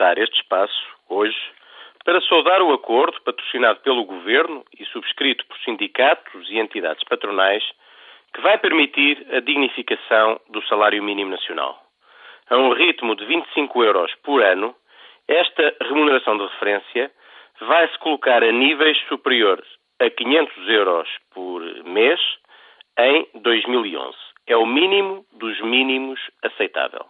Aproveitar este espaço, hoje, para saudar o acordo patrocinado pelo Governo e subscrito por sindicatos e entidades patronais que vai permitir a dignificação do salário mínimo nacional. A um ritmo de 25 euros por ano, esta remuneração de referência vai-se colocar a níveis superiores a 500 euros por mês em 2011. É o mínimo dos mínimos aceitável.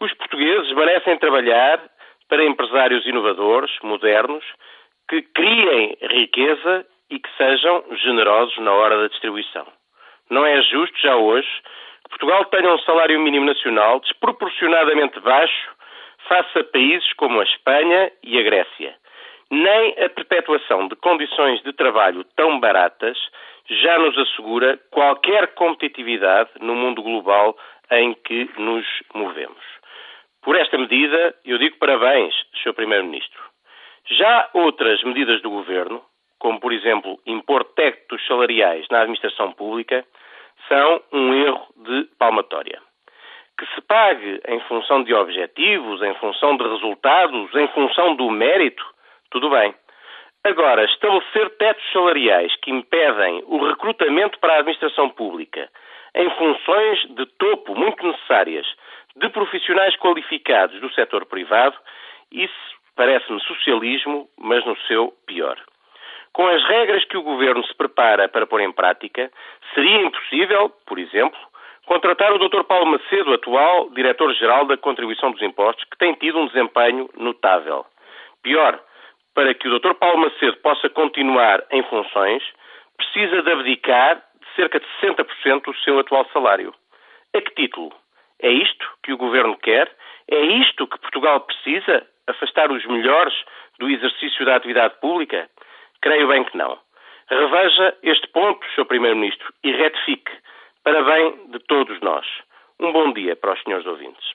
Os portugueses merecem trabalhar para empresários inovadores, modernos, que criem riqueza e que sejam generosos na hora da distribuição. Não é justo, já hoje, que Portugal tenha um salário mínimo nacional desproporcionadamente baixo face a países como a Espanha e a Grécia. Nem a perpetuação de condições de trabalho tão baratas já nos assegura qualquer competitividade no mundo global em que nos movemos. Por esta medida, eu digo parabéns, Sr. Primeiro-Ministro. Já outras medidas do Governo, como por exemplo impor tetos salariais na administração pública, são um erro de palmatória. Que se pague em função de objetivos, em função de resultados, em função do mérito, tudo bem. Agora, estabelecer tetos salariais que impedem o recrutamento para a administração pública em funções de topo muito necessárias de profissionais qualificados do setor privado, isso parece-me socialismo, mas no seu pior. Com as regras que o governo se prepara para pôr em prática, seria impossível, por exemplo, contratar o Dr. Paulo Macedo, atual diretor-geral da Contribuição dos Impostos, que tem tido um desempenho notável. Pior, para que o Dr. Paulo Macedo possa continuar em funções, precisa de abdicar de cerca de 60% do seu atual salário. A que título? É isto que o governo quer? É isto que Portugal precisa? Afastar os melhores do exercício da atividade pública? Creio bem que não. Reveja este ponto, Sr. Primeiro-Ministro, e retifique, para bem de todos nós. Um bom dia para os senhores ouvintes.